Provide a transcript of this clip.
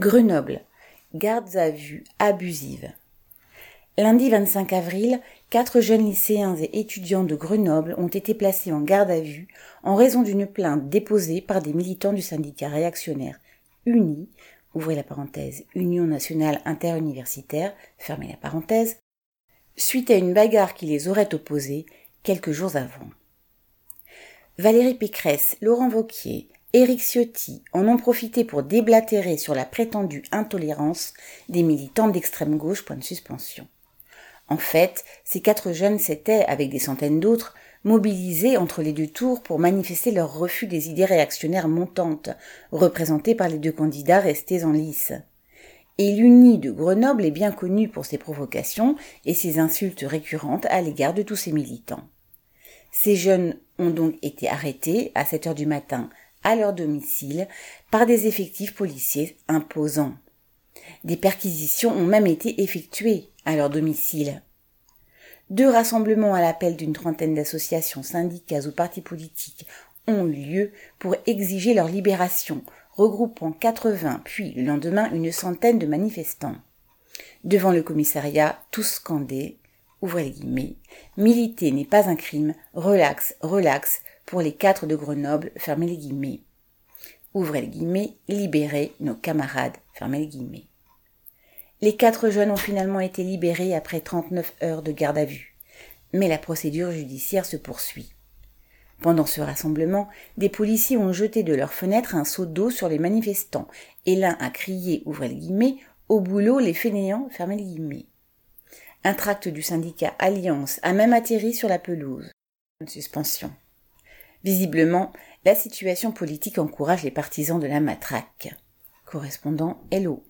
Grenoble. Gardes à vue abusives. Lundi 25 avril, quatre jeunes lycéens et étudiants de Grenoble ont été placés en garde à vue en raison d'une plainte déposée par des militants du syndicat réactionnaire UNI, ouvrez la parenthèse, Union nationale interuniversitaire, fermez la parenthèse, suite à une bagarre qui les aurait opposés quelques jours avant. Valérie Pécresse, Laurent Vauquier, Éric Ciotti en ont profité pour déblatérer sur la prétendue intolérance des militants d'extrême gauche. Point de suspension. En fait, ces quatre jeunes s'étaient, avec des centaines d'autres, mobilisés entre les deux tours pour manifester leur refus des idées réactionnaires montantes, représentées par les deux candidats restés en lice. Et l'UNI de Grenoble est bien connu pour ses provocations et ses insultes récurrentes à l'égard de tous ses militants. Ces jeunes ont donc été arrêtés à 7 heures du matin à leur domicile par des effectifs policiers imposants. Des perquisitions ont même été effectuées à leur domicile. Deux rassemblements à l'appel d'une trentaine d'associations, syndicats ou partis politiques ont eu lieu pour exiger leur libération, regroupant 80 puis le lendemain une centaine de manifestants. Devant le commissariat, tous scandés, ouvrez les guillemets, militer n'est pas un crime, relax, relax, pour les quatre de Grenoble, fermez les guillemets. Ouvrez les guillemets, libérez nos camarades, fermez les guillemets. Les quatre jeunes ont finalement été libérés après 39 heures de garde à vue. Mais la procédure judiciaire se poursuit. Pendant ce rassemblement, des policiers ont jeté de leurs fenêtres un seau d'eau sur les manifestants, et l'un a crié, ouvrez les guillemets, au boulot les fainéants, fermez les guillemets. Un tract du syndicat Alliance a même atterri sur la pelouse. Suspension. Visiblement, la situation politique encourage les partisans de la matraque. Correspondant Hello.